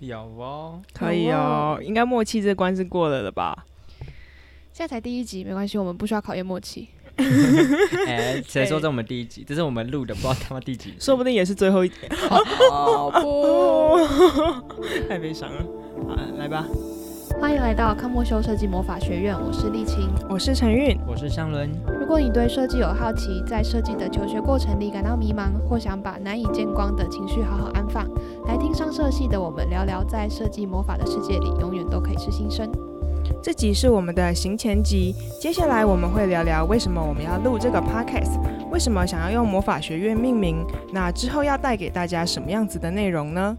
有哦，可以哦，应该默契这关是过了的吧？现在才第一集，没关系，我们不需要考验默契。哎，谁说这我们第一集？这是我们录的，不知道他妈第几集。说不定也是最后一集。好 不，太悲伤了。好，来吧，欢迎来到康莫修设计魔法学院，我是丽青。我是陈韵。我是香伦，如果你对设计有好奇，在设计的求学过程里感到迷茫，或想把难以见光的情绪好好安放，来听上设系的我们聊聊，在设计魔法的世界里，永远都可以是新生。这集是我们的行前集，接下来我们会聊聊为什么我们要录这个 podcast，为什么想要用魔法学院命名，那之后要带给大家什么样子的内容呢？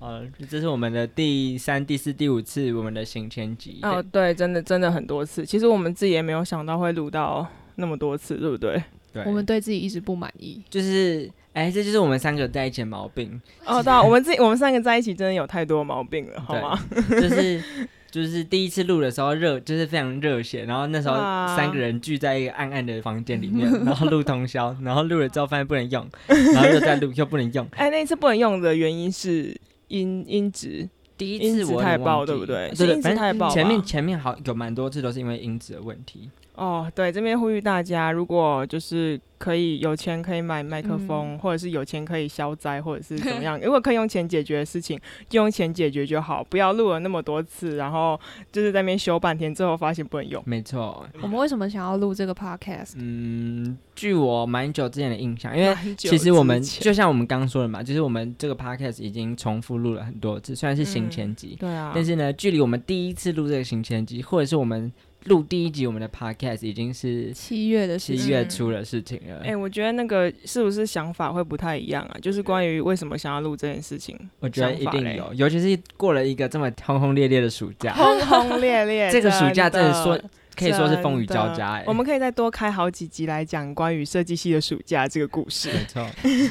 呃，这是我们的第三、第四、第五次我们的行前集。哦，对，真的真的很多次，其实我们自己也没有想到会录到那么多次，对不对？对，我们对自己一直不满意，就是，哎，这就是我们三个在一起的毛病，哦，对啊，我们自己我们三个在一起真的有太多毛病了，好吗？就是。就是第一次录的时候热，就是非常热血，然后那时候三个人聚在一个暗暗的房间里面，然后录通宵，然后录了之后发现不能用，然后又再录又不能用。哎，那一次不能用的原因是音音质，第一次我太爆，对不对？对对，是音质反正太爆。前面前面好有蛮多次都是因为音质的问题。哦，对，这边呼吁大家，如果就是可以有钱可以买麦克风，嗯或者是有钱可以消灾，或者是怎么 样，如果可以用钱解决的事情，就用钱解决就好，不要录了那么多次，然后就是在那边修半天，最后发现不能用。没错，我们为什么想要录这个 podcast？嗯，据我蛮久之前的印象，因为其实我们就像我们刚刚说的嘛，就是我们这个 podcast 已经重复录了很多次，虽然是行前集，对啊，但是呢，距离我们第一次录这个行前集，或者是我们录第一集我们的 podcast 已经是七月的事七，月初的事情了。哎、我觉得那个是不是想法会不太一样啊？就是关于为什么想要录这件事情，我觉得一定有，尤其是过了一个这么轰轰烈烈的暑假，轰轰烈烈。这个暑假真的的说可以说是风雨交加、哎，我们可以再多开好几集来讲关于设计系的暑假这个故事。没错。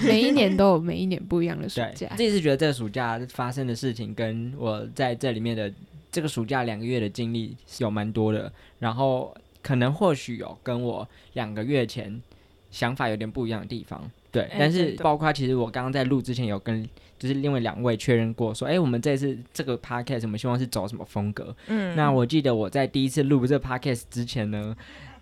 每一年都有每一年不一样的暑假，。自己是觉得这个暑假发生的事情，跟我在这里面的这个暑假两个月的经历是有蛮多的，然后可能或许有跟我两个月前想法有点不一样的地方。对，哎但是包括其实我刚刚在录之前有跟就是另外两位确认过，说，哎、我们这次这个 podcast 我们希望是走什么风格？嗯那我记得我在第一次录这个 podcast 之前呢，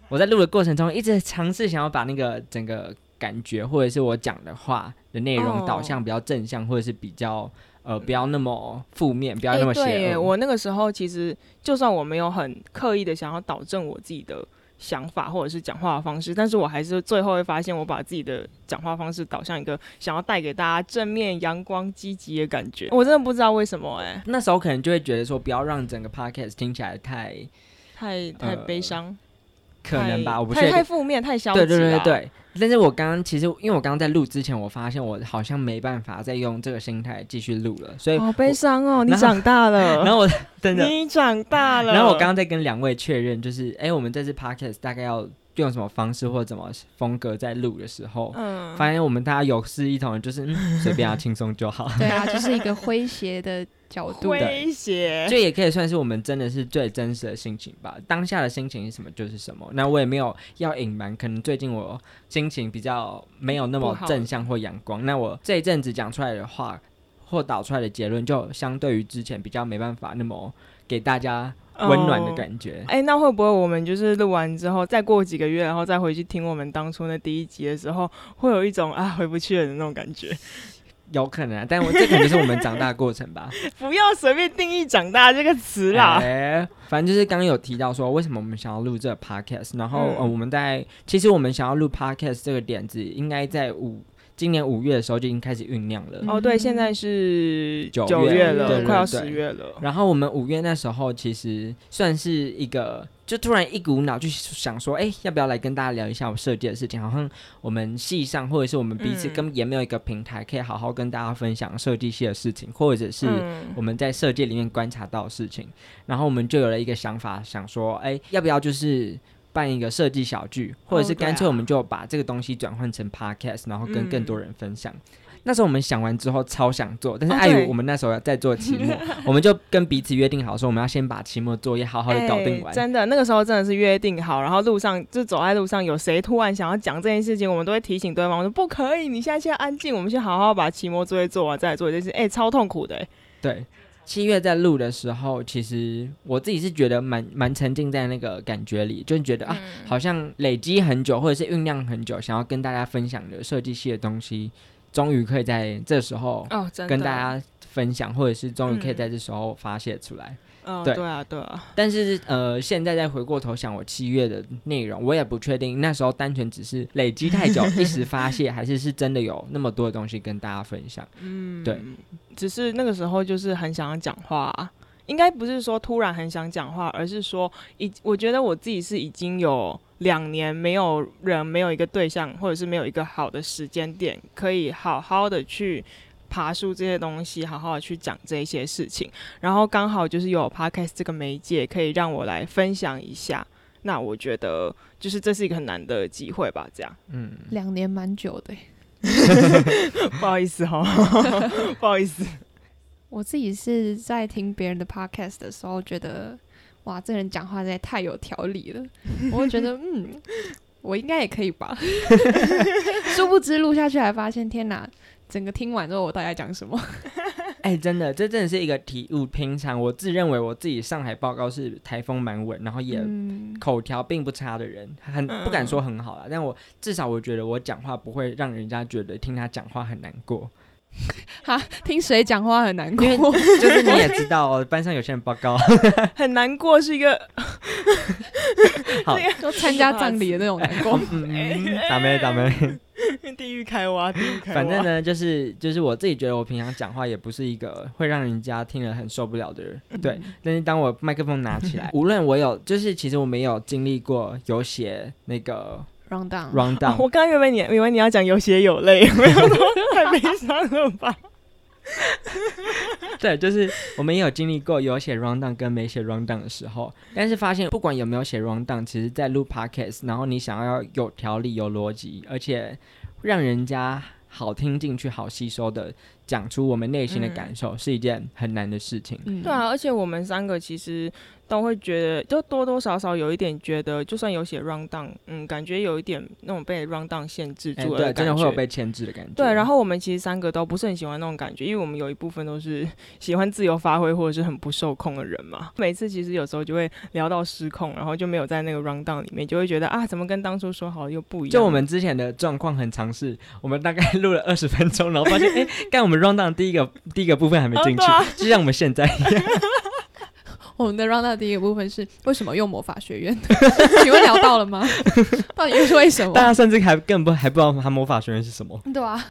我在录的过程中一直尝试想要把那个整个感觉或者是我讲的话的内容哦导向比较正向，或者是比较呃不要那么负面，不要哎那么邪对。我那个时候其实就算我没有很刻意的想要导正我自己的想法或者是讲话的方式，但是我还是最后会发现，我把自己的讲话方式导向一个想要带给大家正面、阳光、积极的感觉。我真的不知道为什么、哎，那时候可能就会觉得说，不要让整个 podcast 听起来太太太呃悲伤，可能吧，我不。太太负面、太消极对对对对对，但是我刚刚其实因为我刚刚在录之前，我发现我好像没办法再用这个心态继续录了，所以好悲伤哦，你长大了，然后我真的你长大了。然后我刚刚在跟两位确认，就是哎，我们这次 podcast 大概要用什么方式或者怎么风格在录的时候，嗯，发现我们大家有事一同，就是嗯随便啊，轻松就好。对啊，就 是一个诙谐的角度。诙谐，这也可以算是我们真的是最真实的心情吧。当下的心情是什么就是什么。那我也没有要隐瞒，可能最近我心情比较没有那么正向或阳光。那我这一阵子讲出来的话或导出来的结论，就相对于之前比较没办法那么给大家温暖的哦感觉。哎、那会不会我们就是录完之后，再过几个月，然后再回去听我们当初那第一集的时候，会有一种啊回不去了的那种感觉？有可能、啊，但我这可能是我们长大的过程吧。不要随便定义“长大”这个词啦。哎，反正就是刚刚有提到说，为什么我们想要录这个 podcast，然后、嗯呃，我们在其实我们想要录 podcast 这个点子，应该在五今年五月的时候就已经开始酝酿了。哦，对，现在是九九月了，快要十月了。然后我们五月那时候其实算是一个，就突然一股脑就想说，哎，要不要来跟大家聊一下我设计的事情？好像我们系上或者是我们彼此嗯根本也没有一个平台可以好好跟大家分享设计系的事情，或者是嗯我们在设计里面观察到的事情，然后我们就有了一个想法，想说，哎，要不要就是办一个设计小聚，或者是干脆我们就把这个东西转换成 podcast，然后跟更多嗯人分享。那时候我们想完之后超想做，但是碍于我们那时候在做期末，我们就跟彼此约定好说，我们要先把期末作业好好的搞定完。哎真的，那个时候真的是约定好，然后路上就走在路上，有谁突然想要讲这件事情，我们都会提醒对方说不可以，你现在先安静，我们先好好把期末作业做完再来做这件事。哎、超痛苦的、哎对，七月在录的时候，其实我自己是觉得蛮蛮沉浸在那个感觉里，就觉得啊，嗯。好像累积很久，或者是酝酿很久，想要跟大家分享的设计系的东西，终于可以在这时候哦，跟大家分享，或者是终于可以嗯。在这时候发泄出来。嗯，对。对啊，对啊，但是呃，现在再回过头想我七月的内容，我也不确定那时候单纯只是累积太久一时发泄，还是是真的有那么多的东西跟大家分享。嗯，对，只是那个时候就是很想要讲话啊、应该不是说突然很想讲话，而是说已，我觉得我自己是已经有两年没有人、没有一个对象，或者是没有一个好的时间点，可以好好的去爬树这些东西，好好的去讲这一些事情。然后刚好就是有 podcast 这个媒介，可以让我来分享一下。那我觉得就是这是一个很难得的机会吧，这样。嗯，两年蛮久的欸。不好意思哈，不好意思。我自己是在听别人的 podcast 的时候，觉得哇，这人讲话实在太有条理了，我会觉得嗯，我应该也可以吧。殊不知录下去，还发现天哪！整个听完之后，我到底在讲什么？哎、真的，这真的是一个体悟。平常我自认为我自己上海报告是台风蛮稳，然后也嗯，口条并不差的人，很不敢说很好啦，但我至少我觉得我讲话不会让人家觉得听他讲话很难过，哈，听谁讲话很难过 就是你也知道、哦，班上有些人报告 很难过是一个好，就参加葬礼的那种难过。嗯嗯，打没打没，地狱开挖，地狱开挖。反正呢，就是就是我自己觉得我平常讲话也不是一个会让人家听了很受不了的人，对。但是当我麦克风拿起来，无论我有，就是其实我没有经历过有写那个 round down，round 哦 down，我刚刚以为你以为你要讲有血有泪，没有说太悲伤了吧？对，就是我们也有经历过有写 round down 跟没写 round down 的时候，但是发现不管有没有写 round down，其实在录 podcast，然后你想要有条理、有逻辑，而且让人家好听进去、好吸收的讲出我们内心的感受，是一件很难的事情。嗯对啊，而且我们三个其实都会觉得，就多多少少有一点觉得，就算有写 round down，嗯，感觉有一点那种被 round down 限制哎、住了对，真的感觉会有被牵制的感觉。对，然后我们其实三个都不是很喜欢那种感觉，因为我们有一部分都是喜欢自由发挥或者是很不受控的人嘛。每次其实有时候就会聊到失控，然后就没有在那个 round down 里面，就会觉得啊，怎么跟当初说好的又不一样？就我们之前的状况很尝试，我们大概录了二十分钟，然后发现，哎、干我们 round down 第一个第一个部分还没进去，就像我们现在一样。我们的 round down 第一个部分是为什么用魔法学院？请问聊到了吗？到底又是为什么大？家甚至还根本不还不知道他魔法学院是什么。对啊，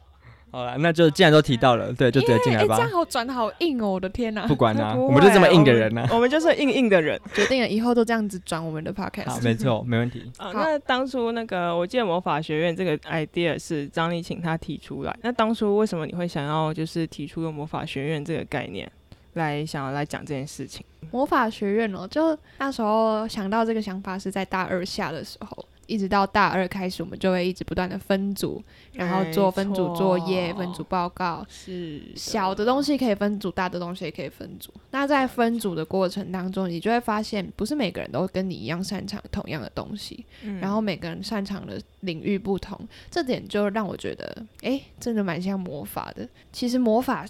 好了，那就既然都提到了，对，就直接进哎、来吧这。样好转的好硬哦！我的天哪、不管啦、不我们就这么硬的人呐、我们我们就是硬硬的人决定了以后都这样子转我们的，podcast。好没错，没问题。啊。那当初那个我记得魔法学院这个 idea 是张丽请他提出来，那当初为什么你会想要就是提出用魔法学院这个概念来想要来讲这件事情？魔法学院哦，就那时候想到这个想法是在大二下的时候，一直到大二开始，我们就会一直不断的分组，然后做分组作业、分组报告。是小的东西可以分组，大的东西也可以分组。那在分组的过程当中，你就会发现，不是每个人都跟你一样擅长同样的东西，嗯然后每个人擅长的领域不同，这点就让我觉得，诶，真的蛮像魔法的。其实魔法，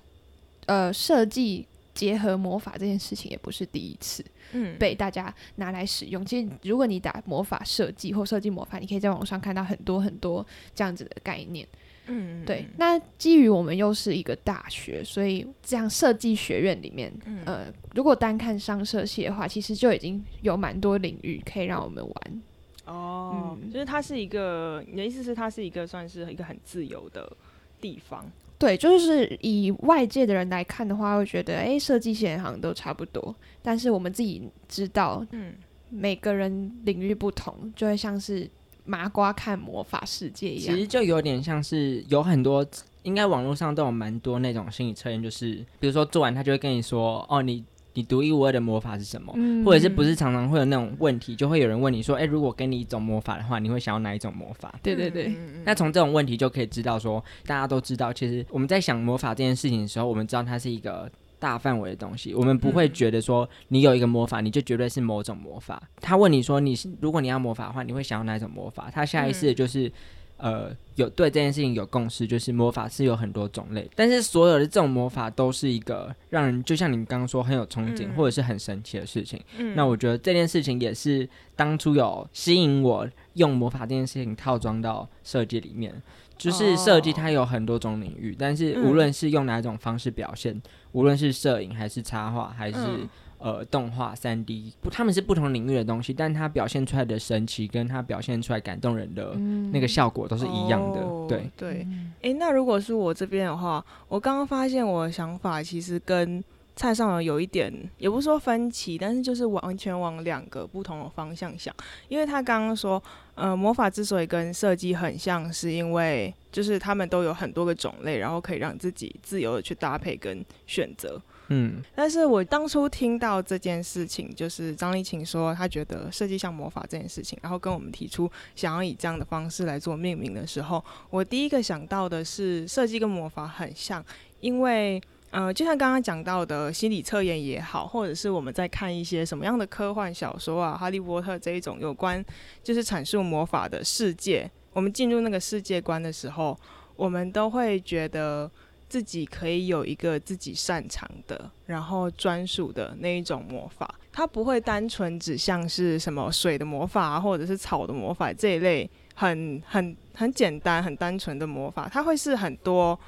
呃，设计结合魔法这件事情也不是第一次嗯被大家拿来使用。其实，如果你打魔法设计或设计魔法，你可以在网上看到很多很多这样子的概念。嗯对，那基于我们又是一个大学，所以这样设计学院里面，嗯呃，如果单看商设系的话，其实就已经有蛮多领域可以让我们玩。哦，嗯就是它是一个，你的意思是它是一个算是一个很自由的地方，对，就是以外界的人来看的话，会觉得，诶，设计系好像都差不多。但是我们自己知道，嗯，每个人领域不同，就会像是麻瓜看魔法世界一样。其实就有点像是有很多，应该网络上都有蛮多那种心理测验，就是比如说做完他就会跟你说，哦，你你独一无二的魔法是什么？嗯或者是不是常常会有那种问题，就会有人问你说，哎、如果给你一种魔法的话，你会想要哪一种魔法？对对对，嗯那从这种问题就可以知道说，大家都知道，其实我们在想魔法这件事情的时候，我们知道它是一个大范围的东西，我们不会嗯觉得说你有一个魔法，你就绝对是某种魔法。他问你说你是如果你要魔法的话，你会想要哪一种魔法？他下意识的就是。呃有对这件事情有共识，就是魔法是有很多种类，但是所有的这种魔法都是一个让人就像你刚刚说很有憧憬、嗯或者是很神奇的事情。嗯那我觉得这件事情也是当初有吸引我用魔法这件事情套装到设计里面。就是设计它有很多种领域，但是无论是用哪种方式表现，无论是摄影还是插画还是、嗯呃动画、三 D，不，他们是不同领域的东西，但它表现出来的神奇跟它表现出来感动人的嗯那个效果都是一样的。哦对，对，诶，那如果是我这边的话，我刚刚发现我的想法其实跟蔡尚友有一点，也不是说分歧，但是就是完全往两个不同的方向想。因为他刚刚说，呃，魔法之所以跟设计很像，是因为就是他们都有很多个种类，然后可以让自己自由的去搭配跟选择。嗯，但是我当初听到这件事情，就是张丽琴说她觉得设计像魔法这件事情，然后跟我们提出想要以这样的方式来做命名的时候，我第一个想到的是设计跟魔法很像，因为。呃，就像刚刚讲到的心理测验也好，或者是我们在看一些什么样的科幻小说啊，《哈利波特》这一种有关就是阐述魔法的世界，我们进入那个世界观的时候，我们都会觉得自己可以有一个自己擅长的，然后专属的那一种魔法，它不会单纯只像是什么水的魔法啊，或者是草的魔法这一类很很很简单、很单纯的魔法，它会是很多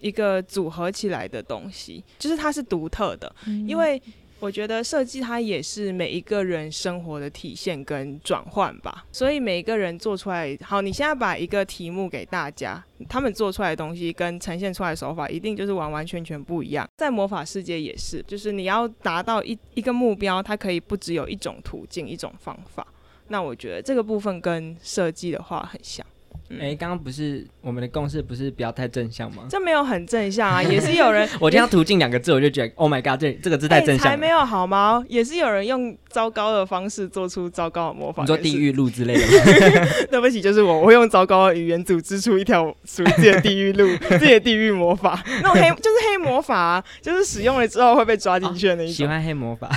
一个组合起来的东西，就是它是独特的，因为。我觉得设计它也是每一个人生活的体现跟转换吧，所以每一个人做出来，好，你现在把一个题目给大家，他们做出来的东西跟呈现出来的手法一定就是完完全全不一样。在魔法世界也是，就是你要达到一一个目标，它可以不只有一种途径、一种方法。那我觉得这个部分跟设计的话很像。嗯哎、刚刚不是我们的共识不是不要太正向吗？这没有很正向啊，也是有人 我听到“途径”两个字，我就觉得 “Oh my god”，这这个字太正向了。哎才没有好吗？也是有人用糟糕的方式做出糟糕的魔法。你说地狱路之类的吗？对不起，就是我，我会用糟糕的语言组织出一条属于自己的地狱路，自己的地狱魔法，那种黑就是黑魔法、啊，就是使用了之后会被抓进去的那一种。喜欢黑魔法。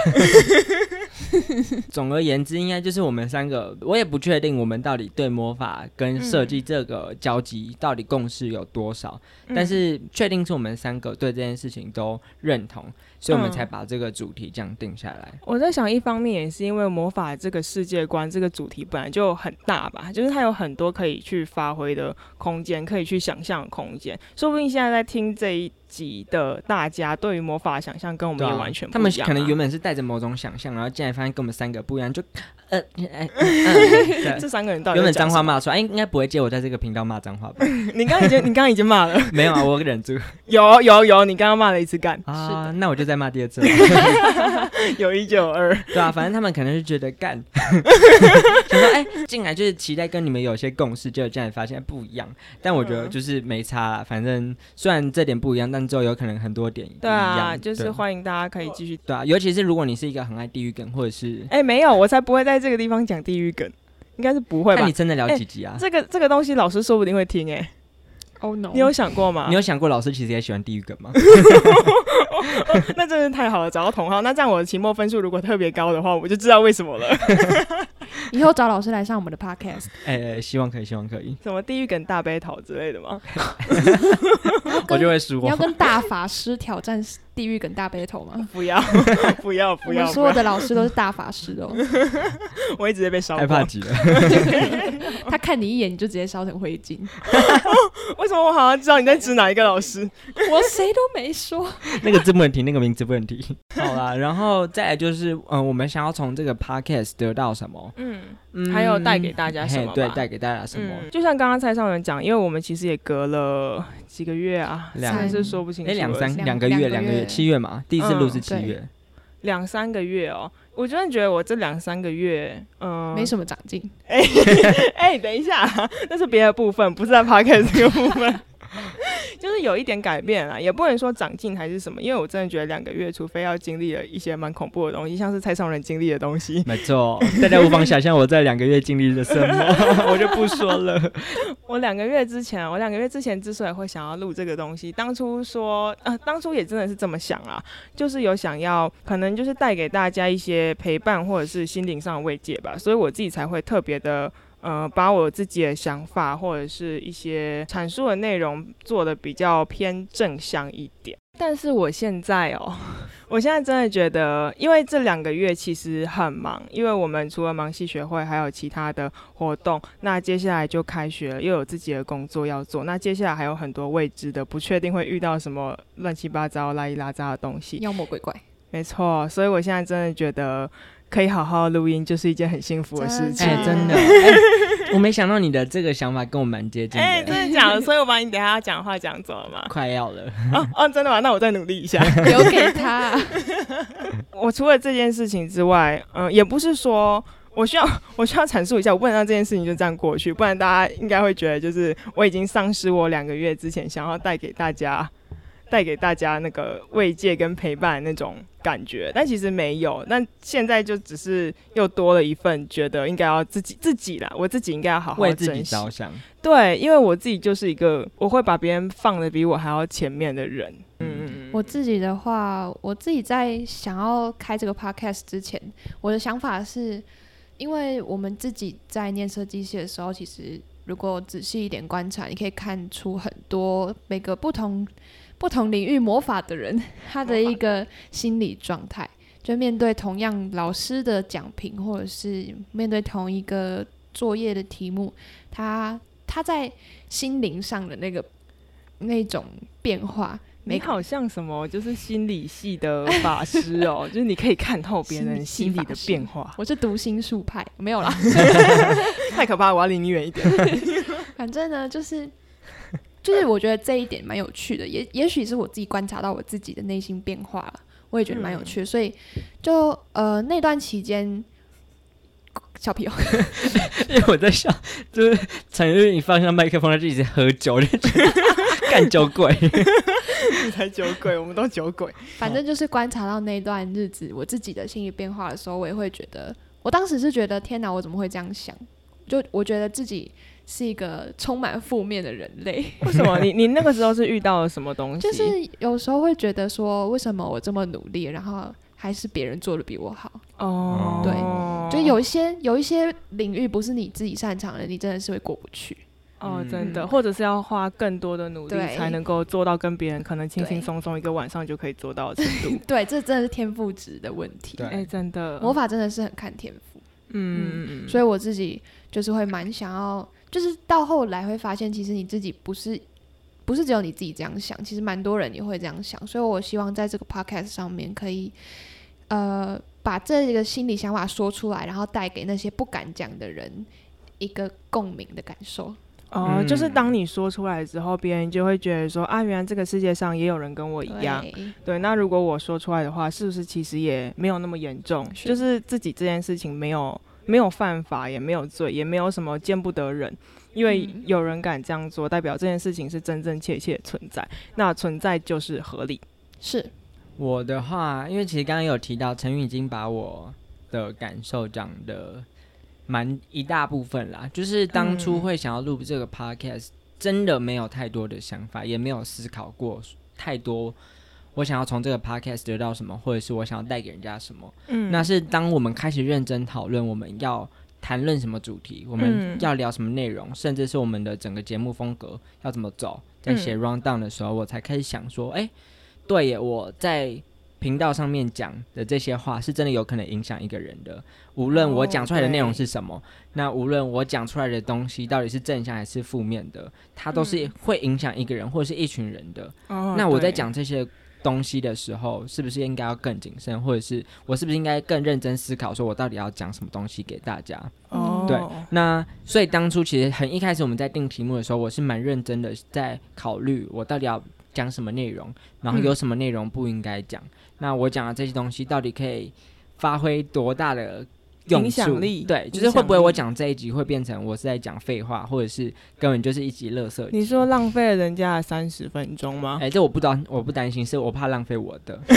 总而言之，应该就是我们三个，我也不确定我们到底对魔法跟设计这个交集到底共识有多少，嗯但是确定是我们三个对这件事情都认同，所以我们嗯才把这个主题这样定下来。我在想，一方面也是因为魔法这个世界观这个主题本来就很大吧，就是它有很多可以去发挥的空间，可以去想象的空间。说不定现在在听这一集的大家，对于魔法的想象跟我们也完全不一样啊可能原本是带着某种想象，然后进来发现跟我们三个不一样，就呃，这三个人到底原本？脏话骂出来，哎、应该不会接我在这个频道骂脏话吧？你刚刚已经，你刚刚已经骂了，没有啊，我忍住有有有，你刚刚骂了一次干，啊，那我就再骂第二次了。有一就有二。对啊，反正他们可能是觉得干，想说哎，进来就是期待跟你们有些共识，结果进来发现不一样。但我觉得嗯就是没差啦，反正虽然这点不一样，但之后有可能很多点对啊，就是欢迎大家可以继续。对啊，尤其是如果你是一个很爱地狱梗，或者是哎、没有，我才不会在这个地方讲地狱梗，应该是不会吧看你？真的聊几集啊？这个这个东西老师说不定会听哎、Oh no！你有想过吗？你有想过老师其实也喜欢地狱梗吗？那真是太好了，找到同号。那这样我的期末分数如果特别高的话，我就知道为什么了。以后找老师来上我们的 podcast，哎、哎希望可以，希望可以，什么地狱梗大悲讨之类的吗？我就会输你要哦。跟大法师挑战地狱梗大 battle 吗？不要，不要，不要，们所有！的老师都是大法师哦，我一直接被烧。害怕极了，他看你一眼你就直接烧成灰烬。为什么我好像知道你在指哪一个老师？我谁都没说。那个字不能提，那个名字不能提。好啦，然后再来就是，嗯、我们想要从这个 podcast 得到什么？嗯，嗯还有带给大家什么对，带给大家什么？嗯，就像刚刚蔡少文讲，因为我们其实也隔了几个月啊，两真的是说不清楚两三两两个月，两个月，七月嘛，第一次录是七月。两三个月哦。我真的觉得我这两三个月，嗯，没什么长进，哎、等一下，那是别的部分，不是在 podcast 这个部分。就是有一点改变啦，也不能说长进还是什么，因为我真的觉得两个月，除非要经历了一些蛮恐怖的东西，像是蔡尚人经历的东西，没错，大家无妨想象我在两个月经历了什么，我就不说了。我两个月之前，我两个月之前之所以会想要录这个东西，当初说，呃，当初也真的是这么想啊，就是有想要，可能就是带给大家一些陪伴或者是心灵上的慰藉吧，所以我自己才会特别的，呃，把我自己的想法或者是一些阐述的内容做的比较偏正向一点。但是我现在哦，我现在真的觉得，因为这两个月其实很忙，因为我们除了忙系学会，还有其他的活动。那接下来就开学了，又有自己的工作要做。那接下来还有很多未知的，不确定会遇到什么乱七八糟、拉一拉杂的东西。妖魔鬼怪，没错，所以我现在真的觉得。可以好好录音，就是一件很幸福的事情。哎，真的，我没想到你的这个想法跟我蛮接近的。哎，真的假的？所以我把你等下讲话讲走了吗？快要了。哦哦，真的吗？那我再努力一下，留给他。我除了这件事情之外，嗯，也不是说我需要我需要阐述一下，我不能让这件事情就这样过去，不然大家应该会觉得就是我已经丧失我两个月之前想要带给大家。带给大家那个慰藉跟陪伴那种感觉，但其实没有。那现在就只是又多了一份，觉得应该要自己自己啦，我自己应该要好好为自己着想。对，因为我自己就是一个我会把别人放的比我还要前面的人。嗯嗯嗯。我自己的话，我自己在想要开这个 podcast 之前，我的想法是，因为我们自己在念设计系的时候，其实如果仔细一点观察，你可以看出很多每个不同。不同领域魔法的人，他的一个心理状态，就面对同样老师的讲评，或者是面对同一个作业的题目，他他在心灵上的那个那种变化，你好像什么就是心理系的法师哦，就是你可以看透别人心理的变化。我是读心术派，没有啦，太可怕，我要离你远一点。反正呢，就是。就是我觉得这一点蛮有趣的，也也许是我自己观察到我自己的内心变化了，我也觉得蛮有趣的。所以就呃那段期间，小皮哦，因为我在想，就是陈玉你放下麦克风，他就一直喝酒，就 干酒鬼，你 才酒鬼，我们都酒鬼。反正就是观察到那段日子我自己的心理变化的时候，我也会觉得，我当时是觉得天哪，我怎么会这样想？就我觉得自己。是一个充满负面的人类。为什么？你你那个时候是遇到了什么东西？就是有时候会觉得说，为什么我这么努力，然后还是别人做的比我好？哦，对，就有一些有一些领域不是你自己擅长的，你真的是会过不去。哦，真的，或者是要花更多的努力才能够做到跟别人可能轻轻松松一个晚上就可以做到的程度。对，这真的是天赋值的问题。哎，真的，魔法真的是很看天赋。嗯嗯，所以我自己就是会蛮想要。就是到后来会发现，其实你自己不是不是只有你自己这样想，其实蛮多人也会这样想。所以我希望在这个 podcast 上面可以，呃，把这个心理想法说出来，然后带给那些不敢讲的人一个共鸣的感受。哦，就是当你说出来之后，别人就会觉得说啊，原来这个世界上也有人跟我一样。对，那如果我说出来的话，是不是其实也没有那么严重？就是自己这件事情没有。没有犯法，也没有罪，也没有什么见不得人，因为有人敢这样做，代表这件事情是真真切切存在。那存在就是合理。是我的话，因为其实刚刚有提到陈宇已经把我的感受讲的蛮一大部分啦，就是当初会想要录这个 podcast，真的没有太多的想法，也没有思考过太多。我想要从这个 podcast 得到什么，或者是我想要带给人家什么？嗯，那是当我们开始认真讨论我们要谈论什么主题，我们要聊什么内容，甚至是我们的整个节目风格要怎么走，在写 round down 的时候，我才开始想说，哎，对耶，我在频道上面讲的这些话是真的有可能影响一个人的。无论我讲出来的内容是什么，那无论我讲出来的东西到底是正向还是负面的，它都是会影响一个人或者是一群人的。那我在讲这些。东西的时候，是不是应该要更谨慎，或者是我是不是应该更认真思考，说我到底要讲什么东西给大家？哦，对，那所以当初其实很一开始我们在定题目的时候，我是蛮认真的在考虑我到底要讲什么内容，然后有什么内容不应该讲。那我讲的这些东西到底可以发挥多大的？影响力对，就是会不会我讲这一集会变成我是在讲废话，或者是根本就是一集乐色？你说浪费了人家的三十分钟吗？哎，这我不知道，我不担心，是我怕浪费我的。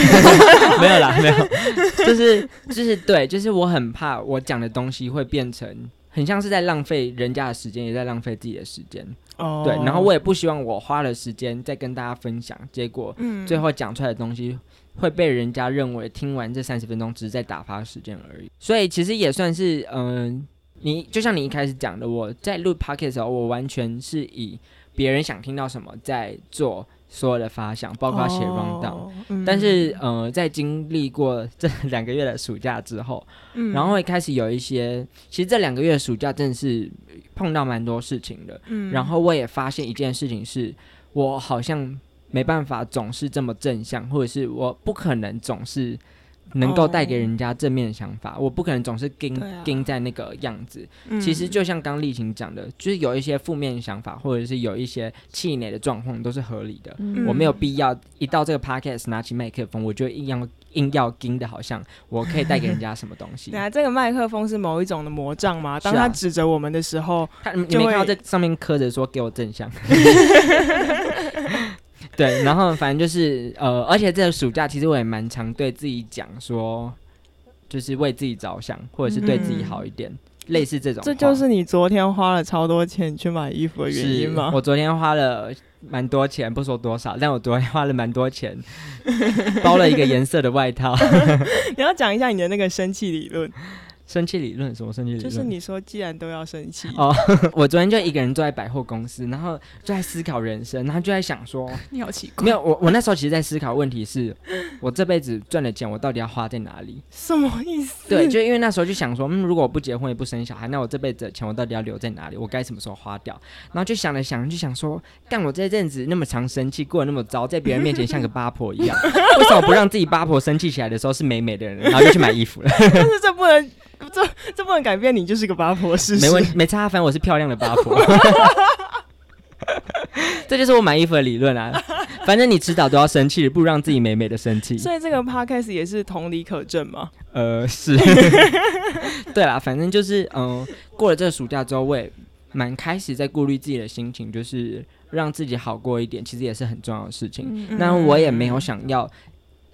没有啦，没有，就是就是对，就是我很怕我讲的东西会变成很像是在浪费人家的时间，也在浪费自己的时间。哦，对，然后我也不希望我花了时间在跟大家分享，结果最后讲出来的东西。会被人家认为听完这三十分钟只是在打发时间而已，所以其实也算是嗯你就像你一开始讲的，我在录 podcast 的时候，我完全是以别人想听到什么在做所有的发想，包括写 round down。哦嗯但是，呃，在经历过这两个月的暑假之后，嗯然后会开始有一些，其实这两个月的暑假真的是碰到蛮多事情的。嗯然后我也发现一件事情是，我好像没办法总是这么正向，或者是我不可能总是能够带给人家正面的想法，我不可能总是盯盯在那个样子。嗯其实就像刚丽琴讲的，就是有一些负面想法，或者是有一些气馁的状况，都是合理的。嗯我没有必要一到这个 podcast 拿起麦克风，我就硬要硬要盯的，好像 我可以带给人家什么东西对。啊，这个麦克风是某一种的魔杖吗？当他指着我们的时候，他你就会没看到这上面刻着说给我正向。对，然后反正就是呃，而且这个暑假其实我也蛮常对自己讲说，就是为自己着想，或者是对自己好一点，类似这种。这就是你昨天花了超多钱去买衣服的原因吗？我昨天花了蛮多钱，不说多少，但我昨天花了蛮多钱，包了一个颜色的外套。你要讲一下你的那个生气理论，生气理论什么生气理论？就是你说既然都要生气，哦，我昨天就一个人坐在百货公司，然后就在思考人生，然后就在想说，你好奇怪，没有我我那时候其实在思考问题是，我这辈子赚的钱我到底要花在哪里？什么意思？对，就因为那时候就想说，嗯，如果我不结婚也不生小孩，那我这辈子的钱我到底要留在哪里？我该什么时候花掉？然后就想了想，就想说，干我这阵子那么常生气，过得那么糟，在别人面前像个八婆一样，为什么不让自己八婆生气起来的时候是美美的人，然后就去买衣服了？但是这不能，这这不能改变你就是个八婆事实。没问题，没差，反正我是漂亮的八婆。这就是我买衣服的理论啊！反正你迟早都要生气，不如让自己美美的生气。所以这个 podcast 也是同理可证吗。呃，是，对啦，反正就是，嗯、过了这个暑假之后，我也蛮开始在顾虑自己的心情，就是让自己好过一点，其实也是很重要的事情。嗯那我也没有想要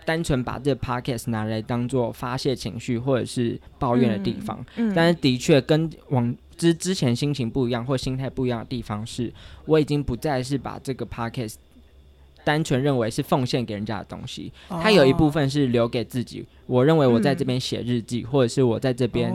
单纯把这个 podcast 拿来当做发泄情绪或者是抱怨的地方，嗯但是的确跟往之之前心情不一样或心态不一样的地方是，我已经不再是把这个 podcast 单纯认为是奉献给人家的东西，它有一部分是留给自己。我认为我在这边写日记，或者是我在这边、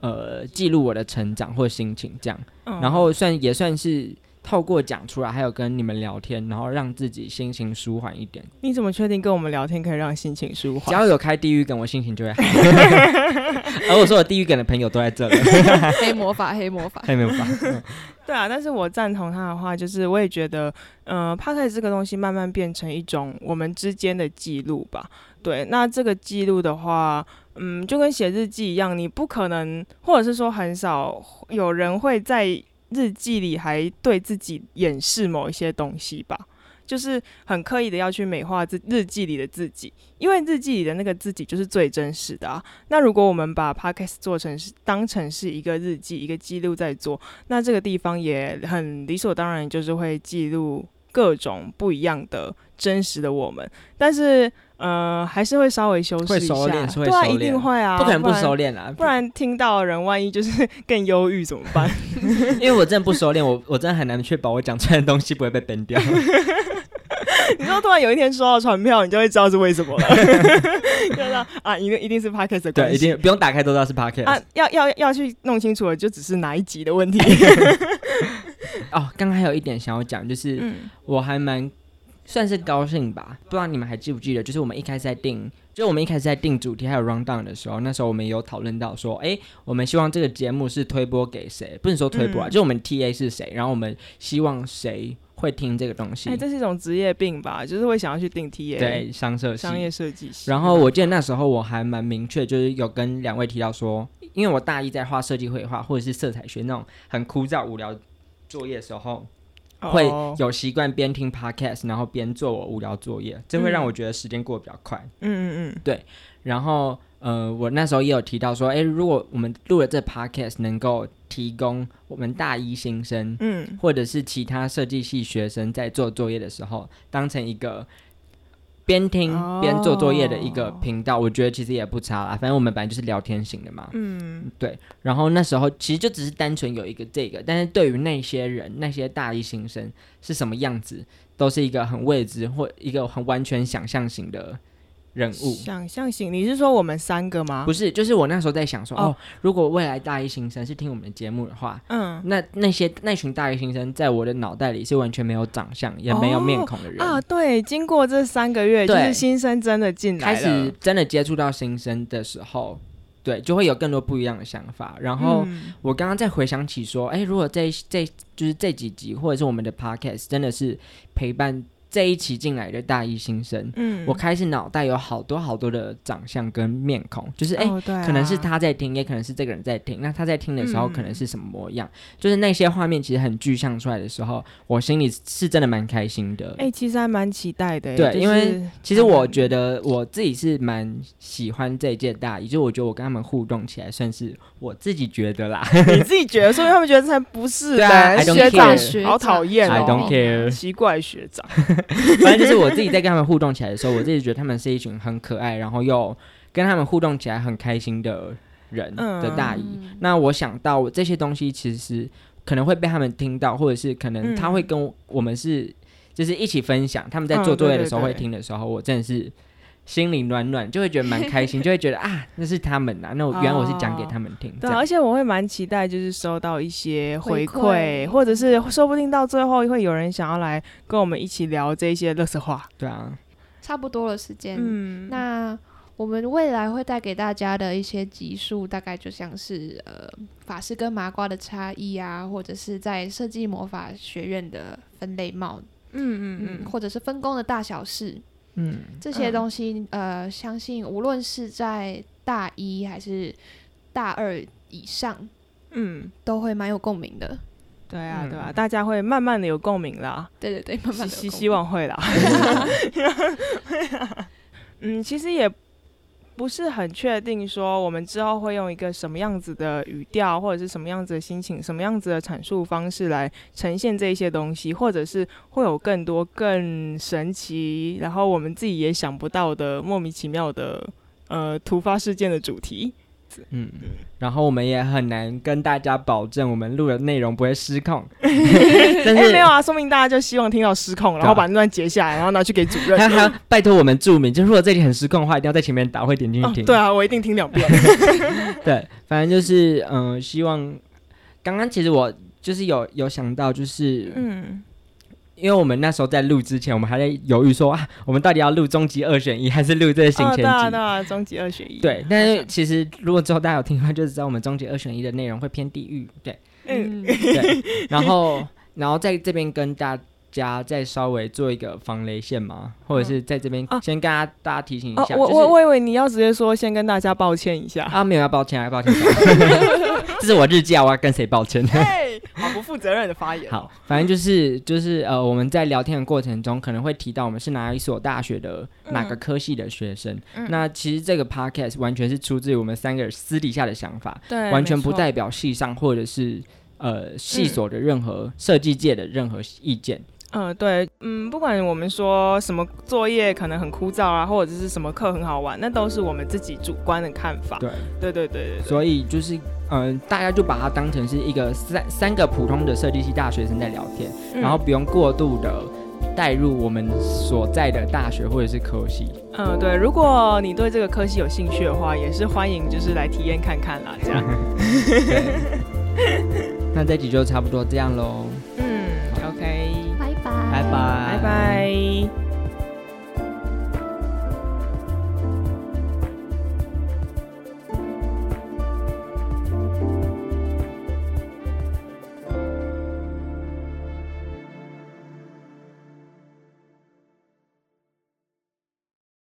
呃记录我的成长或心情这样，哦然后算也算是。透过讲出来，还有跟你们聊天，然后让自己心情舒缓一点。你怎么确定跟我们聊天可以让心情舒缓只？要有开地狱梗，我心情就会好。而我说我地狱梗的朋友都在这里，黑魔法，黑魔法，黑魔法。嗯对啊，但是我赞同他的话，就是我也觉得，呃 p o d c a s 这个东西慢慢变成一种我们之间的记录吧。对，那这个记录的话，嗯，就跟写日记一样，你不可能，或者是说很少有人会在日记里还对自己掩饰某一些东西吧。就是很刻意的要去美化自日记里的自己，因为日记里的那个自己就是最真实的啊。那如果我们把 podcast 做成是当成是一个日记、一个记录在做，那这个地方也很理所当然，就是会记录各种不一样的真实的我们，但是呃，还是会稍微修饰会一下，对啊，一定敛会啊，不可能不然收敛啦，不然听到的人万一就是更忧郁怎么办？因为我真的不收敛，我我真的很难确保我讲出来的东西不会被 ban 掉。你说突然有一天收到传票，你就会知道是为什么了，就知道啊，一定一定是 podcast 的关对，一定不用打开都知道是 podcast。啊，要要要去弄清楚的就只是哪一集的问题。哦，刚刚还有一点想要讲，就是嗯我还蛮算是高兴吧，不知道你们还记不记得，就是我们一开始在定，就我们一开始在定主题还有 round down 的时候，那时候我们有讨论到说，哎，我们希望这个节目是推播给谁，不能说推播啊，嗯。就我们 TA 是谁，然后我们希望谁会听这个东西。哎、，这是一种职业病吧，就是会想要去定 TA，对，商设系。商业设计师。然后我记得那时候我还蛮明确，就是有跟两位提到说，因为我大一在画设计绘画或者是色彩学那种很枯燥无聊作业的时候，会哦有习惯边听 podcast，然后边做我无聊作业，这会让嗯。我觉得时间过得比较快。嗯嗯嗯，对。然后呃，我那时候也有提到说，诶，如果我们录了这 podcast 能够提供我们大一新生嗯，或者是其他设计系学生在做作业的时候，当成一个边听边做作业的一个哦频道，我觉得其实也不差啦。反正我们本来就是聊天型的嘛，嗯，对。然后那时候其实就只是单纯有一个这个，但是对于那些人，那些大一新生是什么样子，都是一个很未知或一个很完全想象型的人物。想象型，你是说我们三个吗？不是，就是我那时候在想说，哦哦，如果未来大一新生是听我们的节目的话，嗯那那些那群大一新生在我的脑袋里是完全没有长相，也没有面孔的人。啊，对，经过这三个月，就对是新生真的进来开，始真的接触到新生的时候，对，就会有更多不一样的想法。然后嗯我刚刚在回想起说，哎、如果这这就是这几集或者是我们的 podcast 真的是陪伴这一期进来的大一新生，嗯我开始脑袋有好多好多的长相跟面孔，就是哎。哦对啊可能是他在听，也可能是这个人在听。那他在听的时候，嗯可能是什么模样？就是那些画面其实很具象出来的时候，我心里是真的蛮开心的。哎、其实还蛮期待的耶，就是对因为其实我觉得我自己是蛮喜欢这一届大一，就我觉得我跟他们互动起来，算是我自己觉得啦。你自己觉得，所以他们觉得才不是对啊的学长好讨厌 I 哦 don't care 奇怪学长，反正就是我自己在跟他们互动起来的时候，我自己觉得他们是一群很可爱，然后又跟他们互动起来很开心的人嗯的大姨。嗯那我想到这些东西其实可能会被他们听到，或者是可能他会嗯跟我们是就是一起分享。他们在嗯做作业的时候会听的时候，我真的是心里暖暖，就会觉得蛮开心，就会觉得啊，那是他们呐、那我原来我是讲给他们听，这对啊，而且我会蛮期待，就是收到一些回回馈，馈或者是说不定到最后会有人想要来跟我们一起聊这些乐色话。对啊，差不多了时间。嗯，那我们未来会带给大家的一些集数，大概就像是呃法师跟麻瓜的差异啊，或者是在设计魔法学院的分类帽，嗯嗯嗯，嗯，或者是分工的大小事，嗯，这些嗯东西，呃，相信无论是在大一还是大二以上，嗯，都会蛮有共鸣的。对啊嗯对啊，大家会慢慢的有共鸣啦。对对对，慢慢希希望会啦。嗯，其实也不是很确定说我们之后会用一个什么样子的语调，或者是什么样子的心情、什么样子的阐述方式来呈现这些东西，或者是会有更多更神奇，然后我们自己也想不到的莫名其妙的呃突发事件的主题。嗯，然后我们也很难跟大家保证我们录的内容不会失控，但哎、是没有啊，说明大家就希望听到失控，然后把那段截下来，然后拿去给主任。还还要拜托我们注明，就如果这里很失控的话，一定要在前面打，会点进去哦听。对啊，我一定听两遍。对，反正就是嗯、呃希望刚刚其实我就是有有想到，就是嗯，因为我们那时候在录之前，我们还在犹豫说啊，我们到底要录终极二选一，还是录这个行前哦、对啊，对啊，终极二选一。对，但是其实如果之后大家有听的话，就知道我们终极二选一的内容会偏地狱，对嗯，对。然后，然后在这边跟大家再稍微做一个防雷线嘛，或者是在这边啊先跟大家大家提醒一哦，下，我就是我我以为你要直接说先跟大家抱歉一下。啊没有要抱歉啊，抱歉，这是我日记啊，我要跟谁抱歉？负责任的发言。好，反正就是就是呃，我们在聊天的过程中，可能会提到我们是哪一所大学的哪个科系的学生。嗯那其实这个 podcast 完全是出自于我们三个人私底下的想法，对，完全不代表系上或者是呃系所的任何设计界的任何意见。嗯，对，嗯，不管我们说什么作业可能很枯燥啊，或者是什么课很好玩，那都是我们自己主观的看法。对，对对对对对，所以就是嗯、呃大家就把它当成是一个三三个普通的设计系大学生在聊天，嗯然后不用过度的带入我们所在的大学或者是科系。嗯，对，如果你对这个科系有兴趣的话，也是欢迎就是来体验看看啦，这样。那这集就差不多这样喽。拜拜。